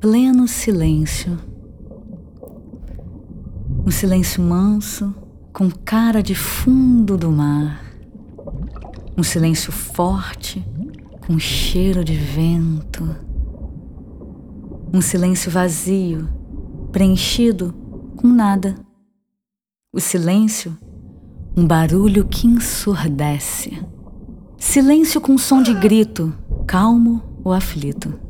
pleno silêncio. Um silêncio manso, com cara de fundo do mar. Um silêncio forte, com cheiro de vento. Um silêncio vazio, preenchido com nada. O silêncio, um barulho que ensurdece. Silêncio com som de grito, calmo ou aflito.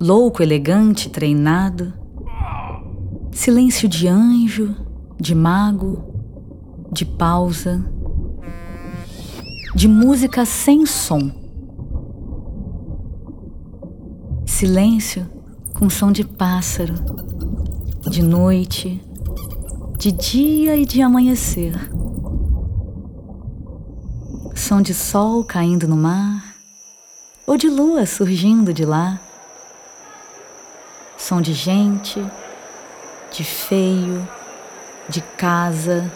Louco, elegante, treinado. Silêncio de anjo, de mago, de pausa, de música sem som. Silêncio com som de pássaro, de noite, de dia e de amanhecer. Som de sol caindo no mar ou de lua surgindo de lá. Som de gente, de feio, de casa.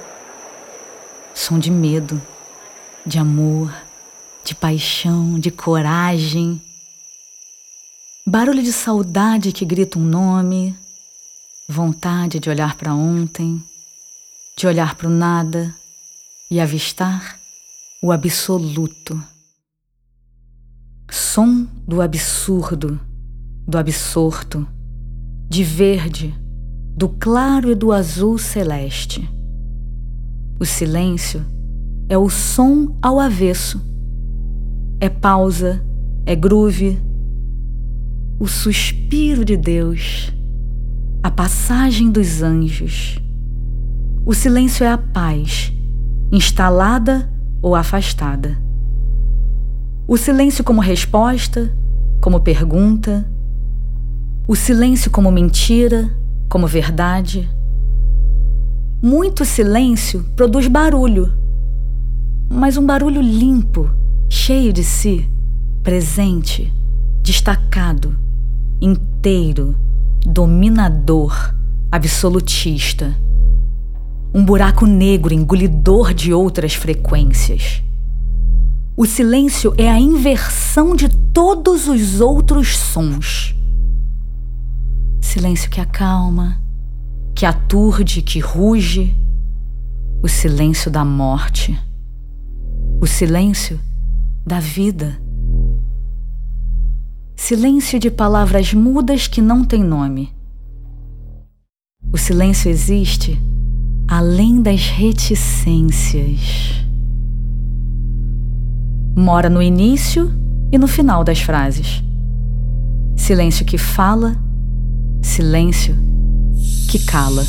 Som de medo, de amor, de paixão, de coragem. Barulho de saudade que grita um nome, vontade de olhar para ontem, de olhar para o nada e avistar o absoluto. Som do absurdo, do absorto, de verde, do claro e do azul celeste. O silêncio é o som ao avesso. É pausa, é groove, o suspiro de Deus, a passagem dos anjos. O silêncio é a paz, instalada ou afastada. O silêncio como resposta, como pergunta. O silêncio como mentira, como verdade. Muito silêncio produz barulho, mas um barulho limpo, cheio de si, presente, destacado, inteiro, dominador, absolutista. Um buraco negro engolidor de outras frequências. O silêncio é a inversão de todos os outros sons. Silêncio que acalma, que aturde, que ruge, o silêncio da morte, o silêncio da vida. Silêncio de palavras mudas que não têm nome. O silêncio existe além das reticências. Mora no início e no final das frases. Silêncio que fala, silêncio que cala.